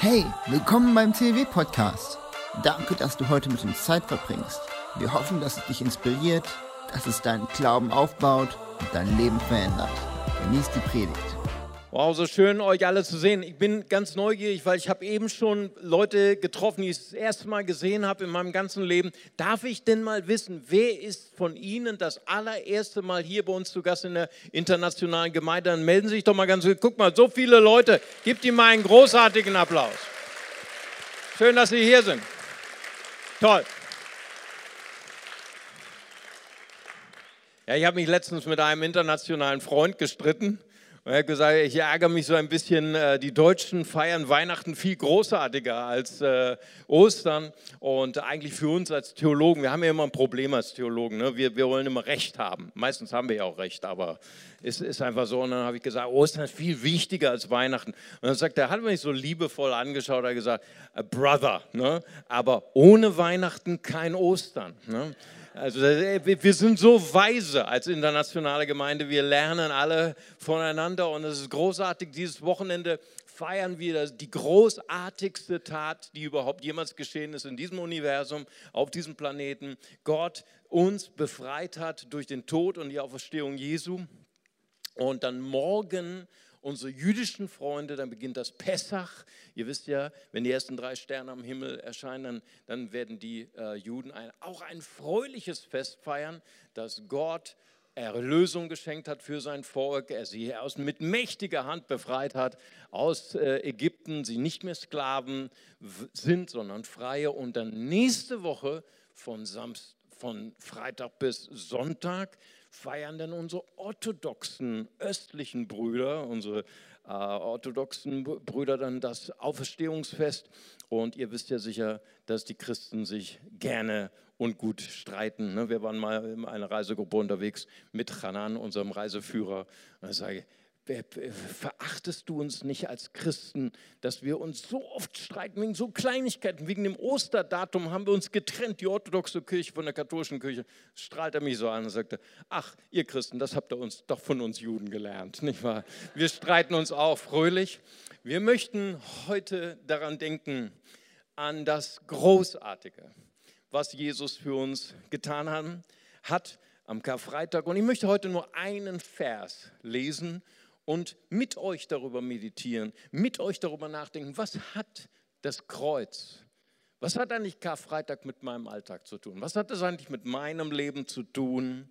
Hey, willkommen beim CW-Podcast. Danke, dass du heute mit uns Zeit verbringst. Wir hoffen, dass es dich inspiriert, dass es deinen Glauben aufbaut und dein Leben verändert. Genieß die Predigt. Wow, so schön euch alle zu sehen. Ich bin ganz neugierig, weil ich habe eben schon Leute getroffen, die ich das erste Mal gesehen habe in meinem ganzen Leben. Darf ich denn mal wissen, wer ist von Ihnen das allererste Mal hier bei uns zu Gast in der internationalen Gemeinde? Dann melden Sie sich doch mal ganz kurz. Guck mal, so viele Leute. Gebt ihm mal einen großartigen Applaus. Schön, dass Sie hier sind. Toll. Ja, ich habe mich letztens mit einem internationalen Freund gestritten er hat gesagt, ich ärgere mich so ein bisschen, äh, die Deutschen feiern Weihnachten viel großartiger als äh, Ostern. Und eigentlich für uns als Theologen, wir haben ja immer ein Problem als Theologen, ne? wir, wir wollen immer Recht haben. Meistens haben wir ja auch Recht, aber es ist einfach so. Und dann habe ich gesagt, Ostern ist viel wichtiger als Weihnachten. Und dann sagt er, hat mich so liebevoll angeschaut, er hat gesagt, Brother, ne? aber ohne Weihnachten kein Ostern. Ne? Also wir sind so weise als internationale Gemeinde. Wir lernen alle voneinander und es ist großartig. Dieses Wochenende feiern wir die großartigste Tat, die überhaupt jemals geschehen ist in diesem Universum, auf diesem Planeten. Gott uns befreit hat durch den Tod und die Auferstehung Jesu. Und dann morgen unsere jüdischen Freunde, dann beginnt das Pessach. Ihr wisst ja, wenn die ersten drei Sterne am Himmel erscheinen, dann, dann werden die äh, Juden ein, auch ein fröhliches Fest feiern, dass Gott Erlösung geschenkt hat für sein Volk, er sie aus, mit mächtiger Hand befreit hat aus äh, Ägypten, sie nicht mehr Sklaven sind, sondern Freie. Und dann nächste Woche von, Samst, von Freitag bis Sonntag feiern denn unsere orthodoxen östlichen Brüder, unsere äh, orthodoxen Brüder dann das Auferstehungsfest. Und ihr wisst ja sicher, dass die Christen sich gerne und gut streiten. Ne? Wir waren mal in einer Reisegruppe unterwegs mit Hanan, unserem Reiseführer. Und ich sage, verachtest du uns nicht als Christen, dass wir uns so oft streiten wegen so Kleinigkeiten? Wegen dem Osterdatum haben wir uns getrennt, die orthodoxe Kirche von der katholischen Kirche. Strahlt er mich so an und sagte, ach, ihr Christen, das habt ihr uns doch von uns Juden gelernt, nicht wahr? Wir streiten uns auch fröhlich. Wir möchten heute daran denken, an das Großartige, was Jesus für uns getan hat, hat am Karfreitag. Und ich möchte heute nur einen Vers lesen und mit euch darüber meditieren, mit euch darüber nachdenken, was hat das Kreuz, was hat eigentlich Karfreitag mit meinem Alltag zu tun? Was hat das eigentlich mit meinem Leben zu tun?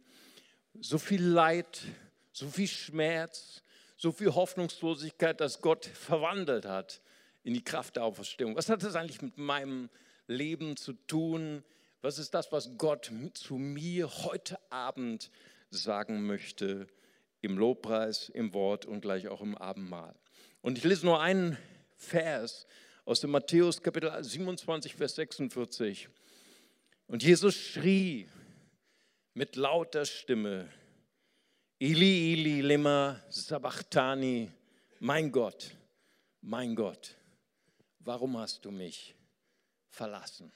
So viel Leid, so viel Schmerz, so viel Hoffnungslosigkeit, dass Gott verwandelt hat in die Kraft der Auferstehung. Was hat das eigentlich mit meinem Leben zu tun? Was ist das, was Gott zu mir heute Abend sagen möchte? Im Lobpreis, im Wort und gleich auch im Abendmahl. Und ich lese nur einen Vers aus dem Matthäus Kapitel 27, Vers 46. Und Jesus schrie mit lauter Stimme, Ili, Ili, lema sabachthani, mein Gott, mein Gott, warum hast du mich verlassen?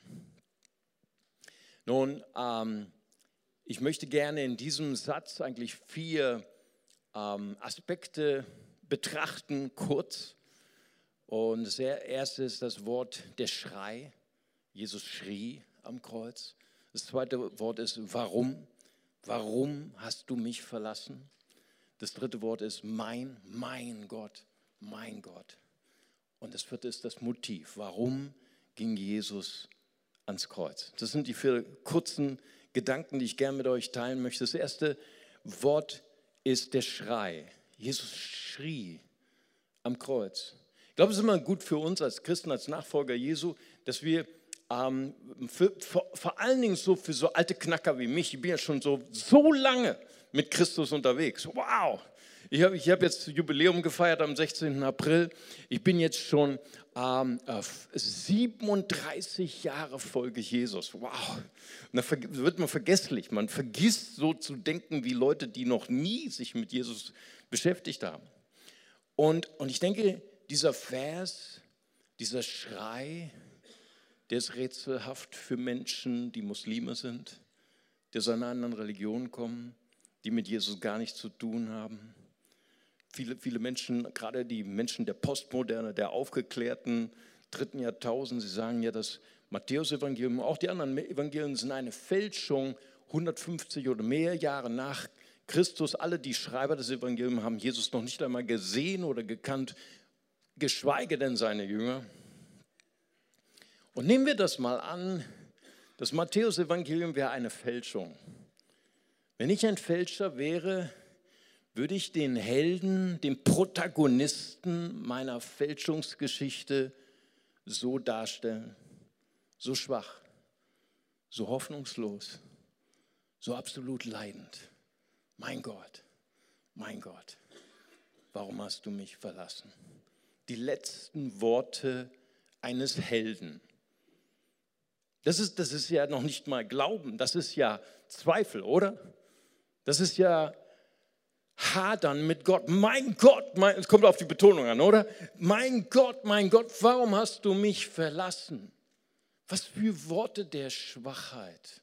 Nun, ähm, ich möchte gerne in diesem Satz eigentlich vier ähm, Aspekte betrachten, kurz. Und das erste ist das Wort der Schrei. Jesus schrie am Kreuz. Das zweite Wort ist warum. Warum hast du mich verlassen? Das dritte Wort ist mein, mein Gott, mein Gott. Und das vierte ist das Motiv. Warum ging Jesus ans Kreuz? Das sind die vier kurzen Gedanken, die ich gerne mit euch teilen möchte. Das erste Wort ist der Schrei. Jesus schrie am Kreuz. Ich glaube, es ist immer gut für uns als Christen, als Nachfolger Jesu, dass wir ähm, für, vor, vor, allen Dingen so für so alte Knacker wie mich, ich bin ja schon so, so lange mit Christus unterwegs. Wow! Ich habe ich hab jetzt Jubiläum gefeiert am 16. April. Ich bin jetzt schon ähm, 37 Jahre Folge Jesus. Wow. Und da wird man vergesslich. Man vergisst so zu denken wie Leute, die noch nie sich mit Jesus beschäftigt haben. Und, und ich denke, dieser Vers, dieser Schrei, der ist rätselhaft für Menschen, die Muslime sind, die aus einer anderen Religion kommen, die mit Jesus gar nichts zu tun haben viele, viele Menschen, gerade die Menschen der Postmoderne, der Aufgeklärten, dritten Jahrtausend. Sie sagen ja, das Matthäus-Evangelium, auch die anderen Evangelien sind eine Fälschung 150 oder mehr Jahre nach Christus. Alle die Schreiber des Evangeliums haben Jesus noch nicht einmal gesehen oder gekannt, geschweige denn seine Jünger. Und nehmen wir das mal an, das Matthäus-Evangelium wäre eine Fälschung. Wenn ich ein Fälscher wäre, würde ich den Helden, den Protagonisten meiner Fälschungsgeschichte so darstellen, so schwach, so hoffnungslos, so absolut leidend. Mein Gott, mein Gott, warum hast du mich verlassen? Die letzten Worte eines Helden. Das ist, das ist ja noch nicht mal Glauben, das ist ja Zweifel, oder? Das ist ja Hadern mit Gott. Mein Gott, mein, es kommt auf die Betonung an, oder? Mein Gott, mein Gott, warum hast du mich verlassen? Was für Worte der Schwachheit.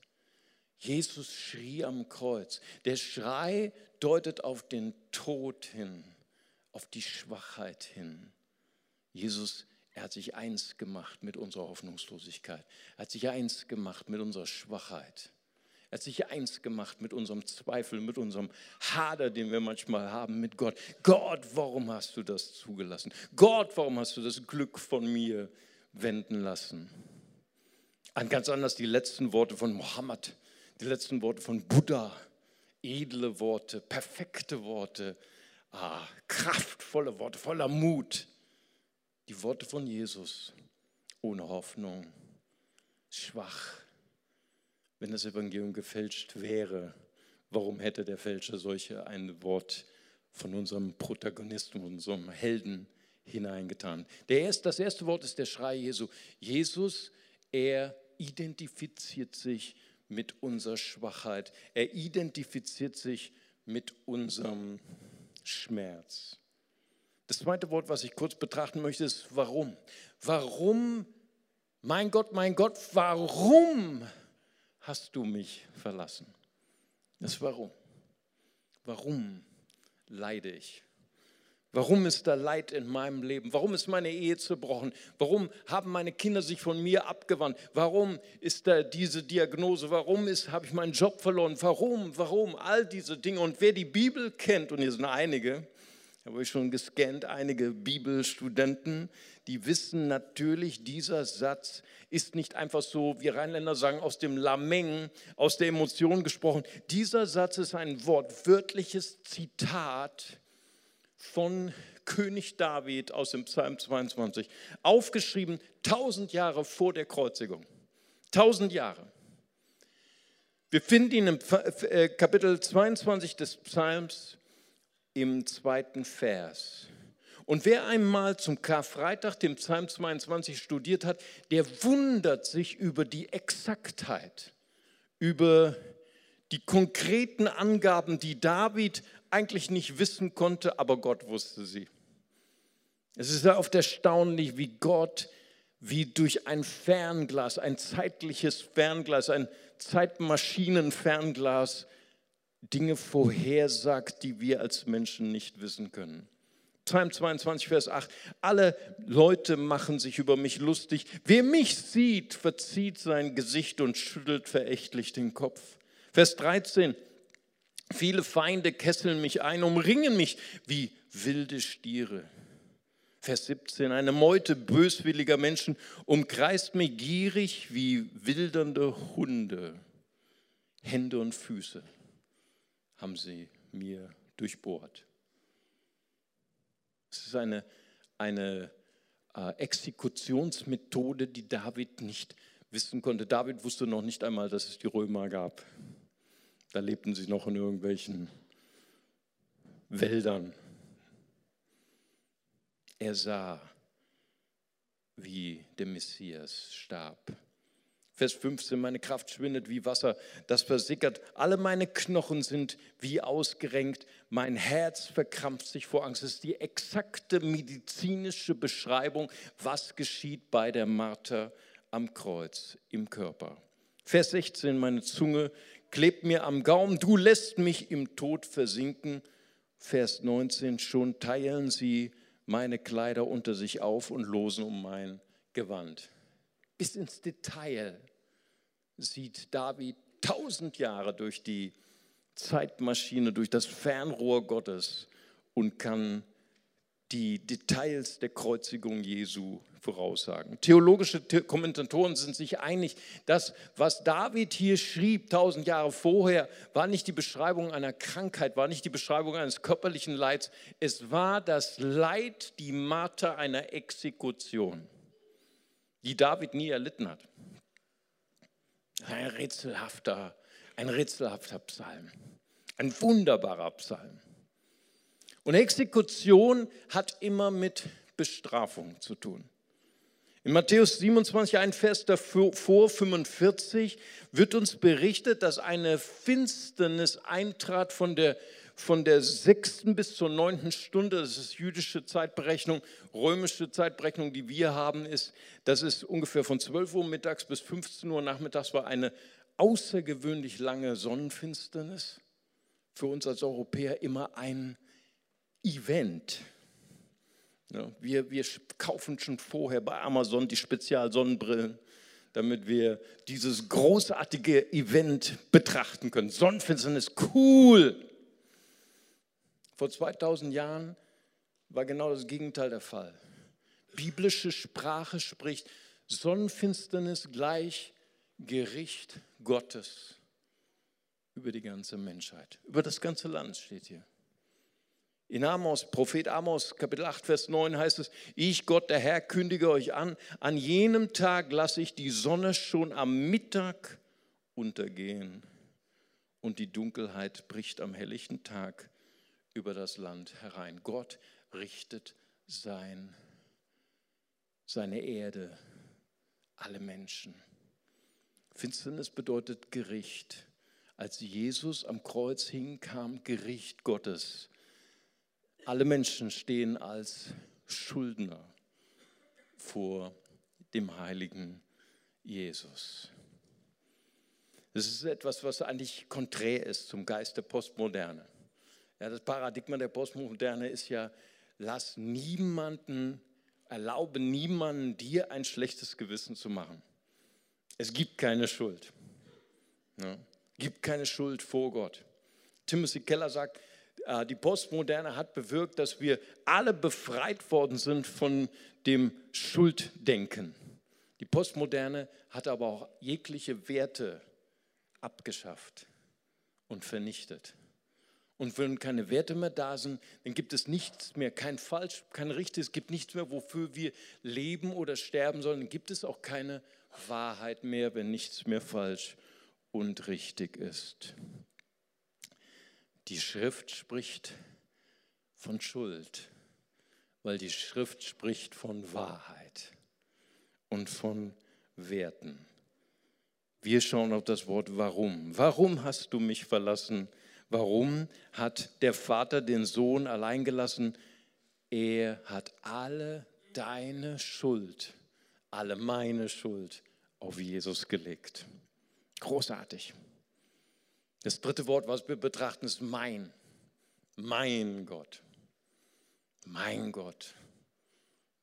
Jesus schrie am Kreuz. Der Schrei deutet auf den Tod hin, auf die Schwachheit hin. Jesus er hat sich eins gemacht mit unserer Hoffnungslosigkeit. Er hat sich eins gemacht mit unserer Schwachheit. Er hat sich eins gemacht mit unserem Zweifel, mit unserem Hader, den wir manchmal haben mit Gott. Gott, warum hast du das zugelassen? Gott, warum hast du das Glück von mir wenden lassen? Ein ganz anders die letzten Worte von Mohammed, die letzten Worte von Buddha. Edle Worte, perfekte Worte, ah, kraftvolle Worte, voller Mut. Die Worte von Jesus ohne Hoffnung, schwach. Wenn das Evangelium gefälscht wäre, warum hätte der Fälscher solche ein Wort von unserem Protagonisten, unserem Helden hineingetan? Der erste, das erste Wort ist der Schrei Jesu. Jesus, er identifiziert sich mit unserer Schwachheit. Er identifiziert sich mit unserem Schmerz. Das zweite Wort, was ich kurz betrachten möchte, ist warum. Warum, mein Gott, mein Gott, warum hast du mich verlassen? Das Warum. Warum leide ich? Warum ist da Leid in meinem Leben? Warum ist meine Ehe zerbrochen? Warum haben meine Kinder sich von mir abgewandt? Warum ist da diese Diagnose? Warum habe ich meinen Job verloren? Warum? Warum? All diese Dinge. Und wer die Bibel kennt, und hier sind einige, habe ich schon gescannt, einige Bibelstudenten, die wissen natürlich, dieser Satz ist nicht einfach so, wie Rheinländer sagen, aus dem Lameng, aus der Emotion gesprochen. Dieser Satz ist ein wortwörtliches Zitat von König David aus dem Psalm 22, aufgeschrieben tausend Jahre vor der Kreuzigung. Tausend Jahre. Wir finden ihn im äh, Kapitel 22 des Psalms im zweiten Vers. Und wer einmal zum Karfreitag, dem Psalm 22 studiert hat, der wundert sich über die Exaktheit, über die konkreten Angaben, die David eigentlich nicht wissen konnte, aber Gott wusste sie. Es ist oft erstaunlich, wie Gott, wie durch ein Fernglas, ein zeitliches Fernglas, ein Zeitmaschinenfernglas Dinge vorhersagt, die wir als Menschen nicht wissen können. Psalm 22, Vers 8. Alle Leute machen sich über mich lustig. Wer mich sieht, verzieht sein Gesicht und schüttelt verächtlich den Kopf. Vers 13. Viele Feinde kesseln mich ein, umringen mich wie wilde Stiere. Vers 17. Eine Meute böswilliger Menschen umkreist mich gierig wie wildernde Hunde. Hände und Füße haben sie mir durchbohrt. Es ist eine, eine äh, Exekutionsmethode, die David nicht wissen konnte. David wusste noch nicht einmal, dass es die Römer gab. Da lebten sie noch in irgendwelchen Wäldern. Er sah, wie der Messias starb. Vers 15, meine Kraft schwindet wie Wasser, das versickert. Alle meine Knochen sind wie ausgerenkt. Mein Herz verkrampft sich vor Angst. Das ist die exakte medizinische Beschreibung, was geschieht bei der Marter am Kreuz im Körper. Vers 16, meine Zunge klebt mir am Gaumen. Du lässt mich im Tod versinken. Vers 19, schon teilen sie meine Kleider unter sich auf und losen um mein gewandt. Bis ins Detail sieht David tausend Jahre durch die Zeitmaschine, durch das Fernrohr Gottes und kann die Details der Kreuzigung Jesu voraussagen. Theologische Kommentatoren sind sich einig, dass was David hier schrieb, tausend Jahre vorher, war nicht die Beschreibung einer Krankheit, war nicht die Beschreibung eines körperlichen Leids, es war das Leid, die Marter einer Exekution, die David nie erlitten hat. Ein rätselhafter, ein rätselhafter Psalm, ein wunderbarer Psalm. Und Exekution hat immer mit Bestrafung zu tun. In Matthäus 27, ein Vers davor, 45, wird uns berichtet, dass eine Finsternis eintrat von der, von der sechsten bis zur neunten Stunde. Das ist jüdische Zeitberechnung. Römische Zeitberechnung, die wir haben, ist, das ist ungefähr von 12 Uhr mittags bis 15 Uhr nachmittags, war eine außergewöhnlich lange Sonnenfinsternis. Für uns als Europäer immer ein Event. Ja, wir, wir kaufen schon vorher bei Amazon die Spezialsonnenbrillen, damit wir dieses großartige Event betrachten können. Sonnenfinsternis, cool. Vor 2000 Jahren war genau das Gegenteil der Fall. Biblische Sprache spricht Sonnenfinsternis gleich Gericht Gottes über die ganze Menschheit. Über das ganze Land steht hier. In Amos, Prophet Amos, Kapitel 8, Vers 9 heißt es, ich Gott, der Herr, kündige euch an, an jenem Tag lasse ich die Sonne schon am Mittag untergehen und die Dunkelheit bricht am helllichten Tag über das Land herein. Gott richtet sein, seine Erde, alle Menschen. Finsternis bedeutet Gericht. Als Jesus am Kreuz hing, kam Gericht Gottes alle Menschen stehen als Schuldner vor dem heiligen Jesus. Das ist etwas, was eigentlich konträr ist zum Geist der Postmoderne. Ja, das Paradigma der Postmoderne ist ja, lass niemanden, erlaube niemanden, dir ein schlechtes Gewissen zu machen. Es gibt keine Schuld. Ja, gibt keine Schuld vor Gott. Timothy Keller sagt, äh, die Postmoderne hat bewirkt, dass wir alle befreit worden sind von dem Schulddenken. Die Postmoderne hat aber auch jegliche Werte abgeschafft und vernichtet. Und wenn keine Werte mehr da sind, dann gibt es nichts mehr, kein Falsch, kein Richtig, es gibt nichts mehr, wofür wir leben oder sterben sollen. Dann gibt es auch keine Wahrheit mehr, wenn nichts mehr falsch und richtig ist. Die Schrift spricht von Schuld, weil die Schrift spricht von Wahrheit und von Werten. Wir schauen auf das Wort warum. Warum hast du mich verlassen? Warum hat der Vater den Sohn allein gelassen? Er hat alle deine Schuld, alle meine Schuld auf Jesus gelegt. Großartig. Das dritte Wort, was wir betrachten, ist mein. Mein Gott. Mein Gott.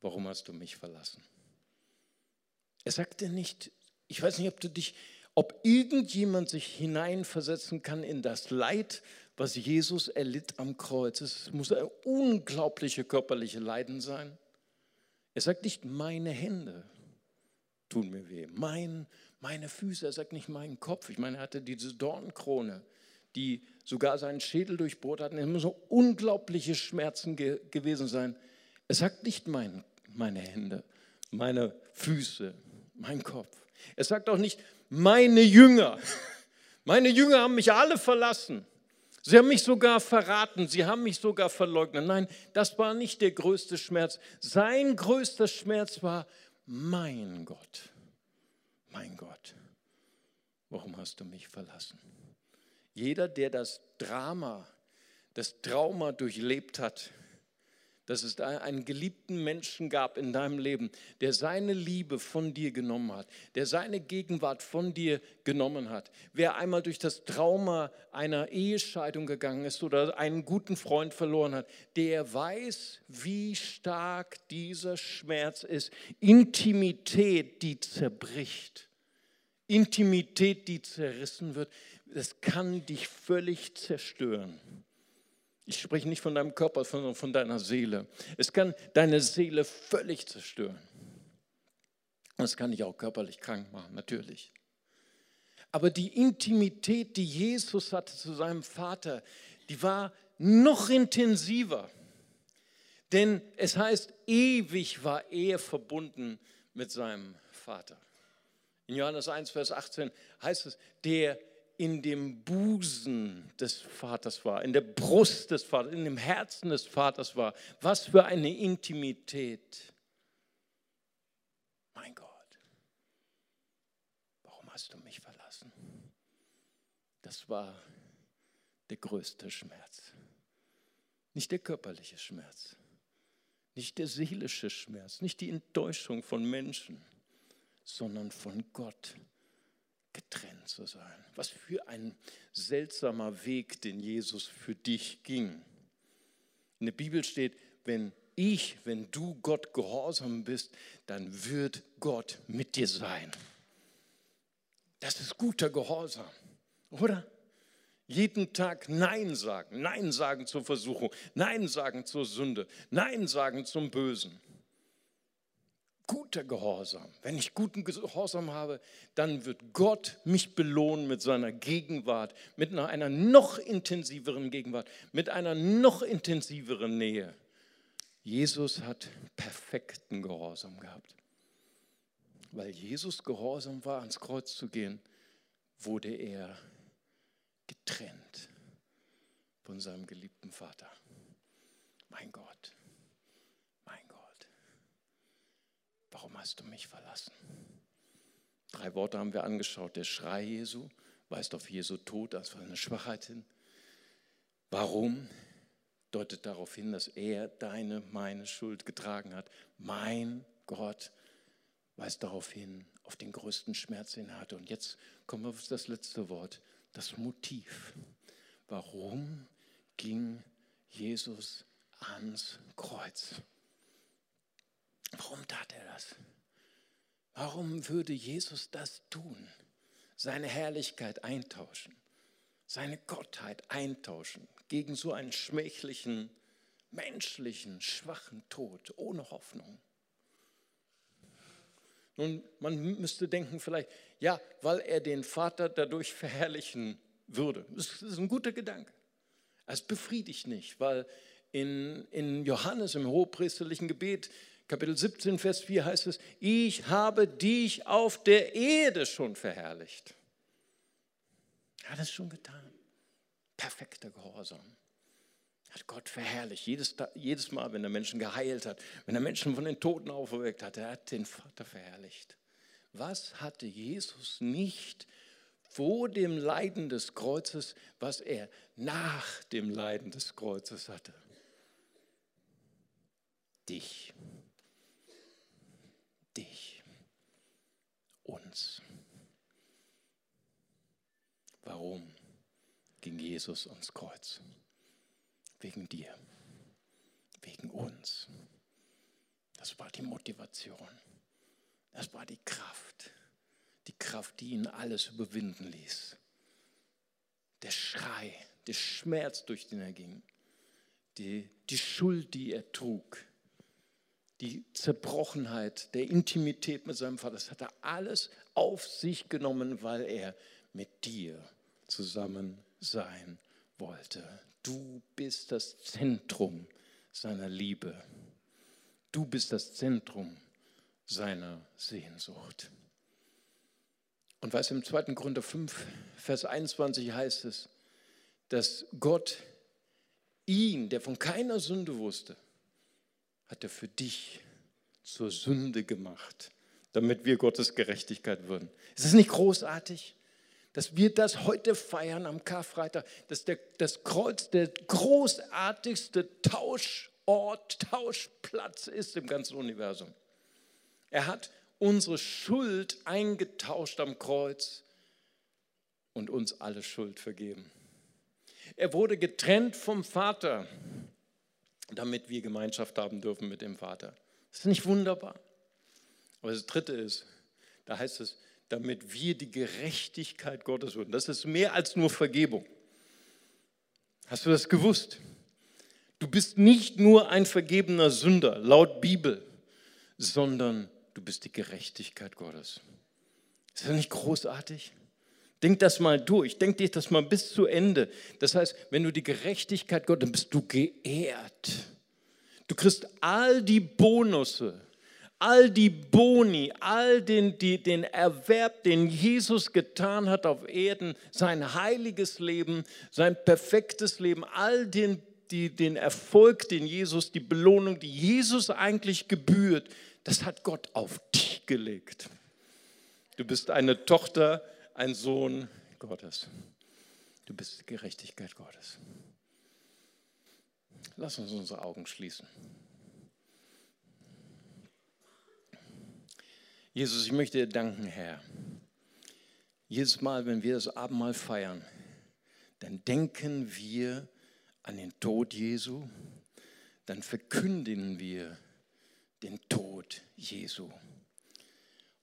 Warum hast du mich verlassen? Er sagte nicht, ich weiß nicht, ob du dich, ob irgendjemand sich hineinversetzen kann in das Leid, was Jesus erlitt am Kreuz. Es muss ein unglaubliche körperliche Leiden sein. Er sagt nicht, meine Hände tun mir weh, mein meine Füße, er sagt nicht meinen Kopf. Ich meine, er hatte diese Dornkrone, die sogar seinen Schädel durchbohrt hat. Es müssen unglaubliche Schmerzen ge gewesen sein. Er sagt nicht mein, meine Hände, meine Füße, mein Kopf. Er sagt auch nicht meine Jünger. Meine Jünger haben mich alle verlassen. Sie haben mich sogar verraten, sie haben mich sogar verleugnet. Nein, das war nicht der größte Schmerz. Sein größter Schmerz war mein Gott mein Gott, warum hast du mich verlassen? Jeder, der das Drama, das Trauma durchlebt hat, dass es einen geliebten Menschen gab in deinem Leben, der seine Liebe von dir genommen hat, der seine Gegenwart von dir genommen hat. Wer einmal durch das Trauma einer Ehescheidung gegangen ist oder einen guten Freund verloren hat, der weiß, wie stark dieser Schmerz ist. Intimität, die zerbricht. Intimität, die zerrissen wird, das kann dich völlig zerstören. Ich spreche nicht von deinem Körper, sondern von deiner Seele. Es kann deine Seele völlig zerstören. Und es kann dich auch körperlich krank machen, natürlich. Aber die Intimität, die Jesus hatte zu seinem Vater, die war noch intensiver. Denn es heißt, ewig war er verbunden mit seinem Vater. In Johannes 1, Vers 18 heißt es, der in dem Busen des Vaters war, in der Brust des Vaters, in dem Herzen des Vaters war. Was für eine Intimität. Mein Gott, warum hast du mich verlassen? Das war der größte Schmerz. Nicht der körperliche Schmerz, nicht der seelische Schmerz, nicht die Enttäuschung von Menschen, sondern von Gott getrennt zu sein. Was für ein seltsamer Weg, den Jesus für dich ging. In der Bibel steht, wenn ich, wenn du Gott gehorsam bist, dann wird Gott mit dir sein. Das ist guter Gehorsam, oder? Jeden Tag Nein sagen, Nein sagen zur Versuchung, Nein sagen zur Sünde, Nein sagen zum Bösen guter Gehorsam. Wenn ich guten Gehorsam habe, dann wird Gott mich belohnen mit seiner Gegenwart, mit einer noch intensiveren Gegenwart, mit einer noch intensiveren Nähe. Jesus hat perfekten Gehorsam gehabt. Weil Jesus gehorsam war, ans Kreuz zu gehen, wurde er getrennt von seinem geliebten Vater. Mein Gott. Warum hast du mich verlassen? Drei Worte haben wir angeschaut. Der Schrei Jesu weist auf Jesu Tod als eine Schwachheit hin. Warum? Deutet darauf hin, dass er deine, meine Schuld getragen hat. Mein Gott weist darauf hin, auf den größten Schmerz, den er hatte. Und jetzt kommen wir auf das letzte Wort, das Motiv. Warum ging Jesus ans Kreuz? Warum tat er das? Warum würde Jesus das tun? Seine Herrlichkeit eintauschen, seine Gottheit eintauschen gegen so einen schmächlichen, menschlichen, schwachen Tod ohne Hoffnung. Nun, man müsste denken vielleicht, ja, weil er den Vater dadurch verherrlichen würde. Das ist ein guter Gedanke. Es befriedigt nicht, weil in, in Johannes im hohepriesterlichen Gebet Kapitel 17, Vers 4 heißt es, ich habe dich auf der Erde schon verherrlicht. Er hat es schon getan. Perfekter Gehorsam. Hat Gott verherrlicht. Jedes, jedes Mal, wenn er Menschen geheilt hat, wenn er Menschen von den Toten auferweckt hat, er hat den Vater verherrlicht. Was hatte Jesus nicht vor dem Leiden des Kreuzes, was er nach dem Leiden des Kreuzes hatte? Dich dich, uns. Warum ging Jesus ans Kreuz? Wegen dir, wegen uns. Das war die Motivation, das war die Kraft, die Kraft, die ihn alles überwinden ließ. Der Schrei, der Schmerz, durch den er ging, die, die Schuld, die er trug, die Zerbrochenheit der Intimität mit seinem Vater, das hat er alles auf sich genommen, weil er mit dir zusammen sein wollte. Du bist das Zentrum seiner Liebe. Du bist das Zentrum seiner Sehnsucht. Und du, im 2. Korinther 5, Vers 21 heißt es, dass Gott ihn, der von keiner Sünde wusste, hat er für dich zur Sünde gemacht, damit wir Gottes Gerechtigkeit würden. Ist es nicht großartig, dass wir das heute feiern am Karfreitag, dass der, das Kreuz der großartigste Tausch Tauschplatz ist im ganzen Universum. Er hat unsere Schuld eingetauscht am Kreuz und uns alle Schuld vergeben. Er wurde getrennt vom Vater, damit wir Gemeinschaft haben dürfen mit dem Vater. Das ist nicht wunderbar. Aber das Dritte ist, da heißt es, damit wir die Gerechtigkeit Gottes würden. Das ist mehr als nur Vergebung. Hast du das gewusst? Du bist nicht nur ein vergebener Sünder, laut Bibel, sondern du bist die Gerechtigkeit Gottes. Ist das nicht großartig? Denk das mal durch, denk dich das mal bis zu Ende. Das heißt, wenn du die Gerechtigkeit Gottes, dann bist du geehrt. Du kriegst all die Bonusse, all die Boni, all den, die, den Erwerb, den Jesus getan hat auf Erden, sein heiliges Leben, sein perfektes Leben, all den, die, den Erfolg, den Jesus, die Belohnung, die Jesus eigentlich gebührt, das hat Gott auf dich gelegt. Du bist eine Tochter, ein Sohn Gottes. Du bist Gerechtigkeit Gottes. Lass uns unsere Augen schließen. Jesus, ich möchte dir danken, Herr. Jedes Mal, wenn wir das Abendmahl feiern, dann denken wir an den Tod Jesu, dann verkündigen wir den Tod Jesu.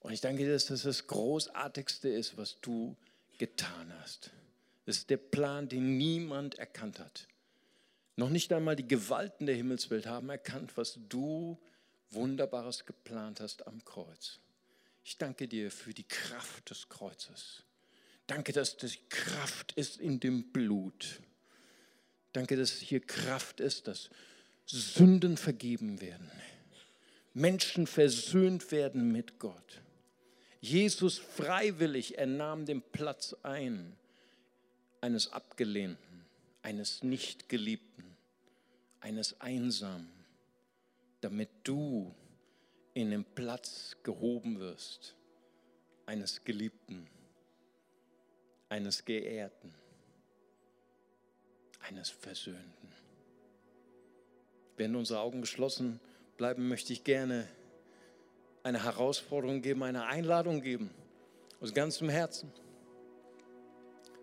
Und ich danke dir, dass das das Großartigste ist, was du getan hast. Das ist der Plan, den niemand erkannt hat. Noch nicht einmal die Gewalten der Himmelswelt haben erkannt, was du Wunderbares geplant hast am Kreuz. Ich danke dir für die Kraft des Kreuzes. Danke, dass die Kraft ist in dem Blut. Danke, dass hier Kraft ist, dass Sünden vergeben werden. Menschen versöhnt werden mit Gott. Jesus freiwillig, er nahm den Platz ein eines Abgelehnten, eines Nichtgeliebten, eines Einsamen, damit du in den Platz gehoben wirst, eines Geliebten, eines Geehrten, eines Versöhnten. Wenn unsere Augen geschlossen bleiben, möchte ich gerne eine Herausforderung geben, eine Einladung geben, aus ganzem Herzen.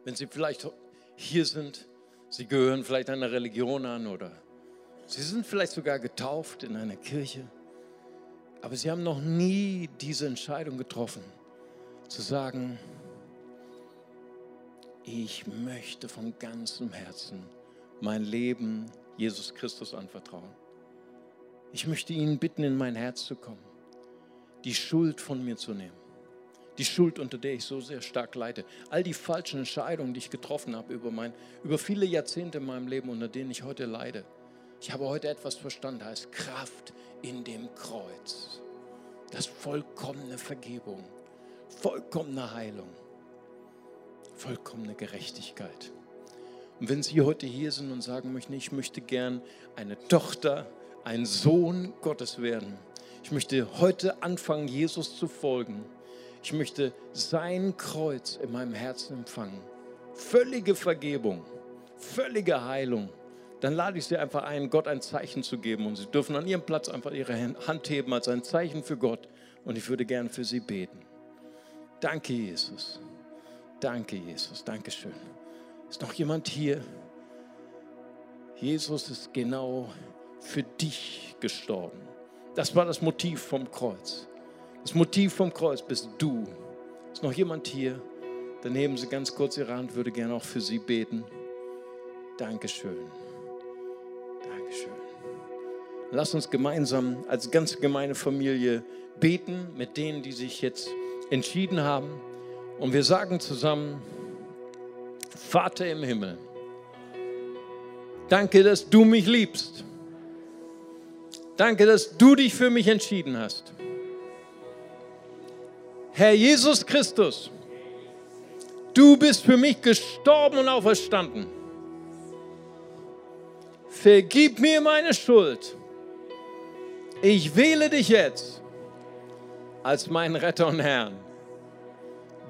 Wenn Sie vielleicht hier sind, Sie gehören vielleicht einer Religion an oder Sie sind vielleicht sogar getauft in einer Kirche, aber Sie haben noch nie diese Entscheidung getroffen, zu sagen, ich möchte von ganzem Herzen mein Leben Jesus Christus anvertrauen. Ich möchte ihn bitten, in mein Herz zu kommen die Schuld von mir zu nehmen. Die Schuld, unter der ich so sehr stark leide. All die falschen Entscheidungen, die ich getroffen habe über, mein, über viele Jahrzehnte in meinem Leben, unter denen ich heute leide. Ich habe heute etwas verstanden, ist Kraft in dem Kreuz. Das vollkommene Vergebung, vollkommene Heilung, vollkommene Gerechtigkeit. Und wenn Sie heute hier sind und sagen möchten, ich möchte gern eine Tochter, ein Sohn Gottes werden, ich möchte heute anfangen, Jesus zu folgen. Ich möchte sein Kreuz in meinem Herzen empfangen. Völlige Vergebung, völlige Heilung. Dann lade ich Sie einfach ein, Gott ein Zeichen zu geben. Und Sie dürfen an Ihrem Platz einfach Ihre Hand heben als ein Zeichen für Gott. Und ich würde gern für Sie beten. Danke, Jesus. Danke, Jesus. Dankeschön. Ist noch jemand hier? Jesus ist genau für dich gestorben. Das war das Motiv vom Kreuz. Das Motiv vom Kreuz bist du. Ist noch jemand hier? Dann heben Sie ganz kurz Ihre Hand, würde gerne auch für Sie beten. Dankeschön. Dankeschön. Lass uns gemeinsam als ganze gemeine Familie beten mit denen, die sich jetzt entschieden haben. Und wir sagen zusammen, Vater im Himmel, danke, dass du mich liebst. Danke, dass du dich für mich entschieden hast. Herr Jesus Christus, du bist für mich gestorben und auferstanden. Vergib mir meine Schuld. Ich wähle dich jetzt als meinen Retter und Herrn.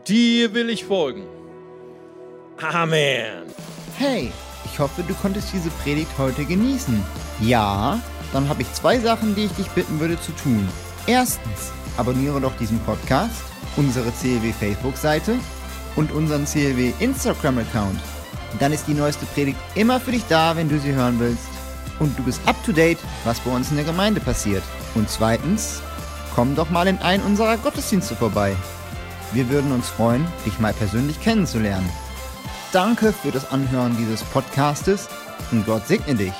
Dir will ich folgen. Amen. Hey, ich hoffe, du konntest diese Predigt heute genießen. Ja dann habe ich zwei Sachen, die ich dich bitten würde zu tun. Erstens, abonniere doch diesen Podcast, unsere CLW Facebook-Seite und unseren CLW Instagram-Account. Dann ist die neueste Predigt immer für dich da, wenn du sie hören willst. Und du bist up to date, was bei uns in der Gemeinde passiert. Und zweitens, komm doch mal in einen unserer Gottesdienste vorbei. Wir würden uns freuen, dich mal persönlich kennenzulernen. Danke für das Anhören dieses Podcastes und Gott segne dich.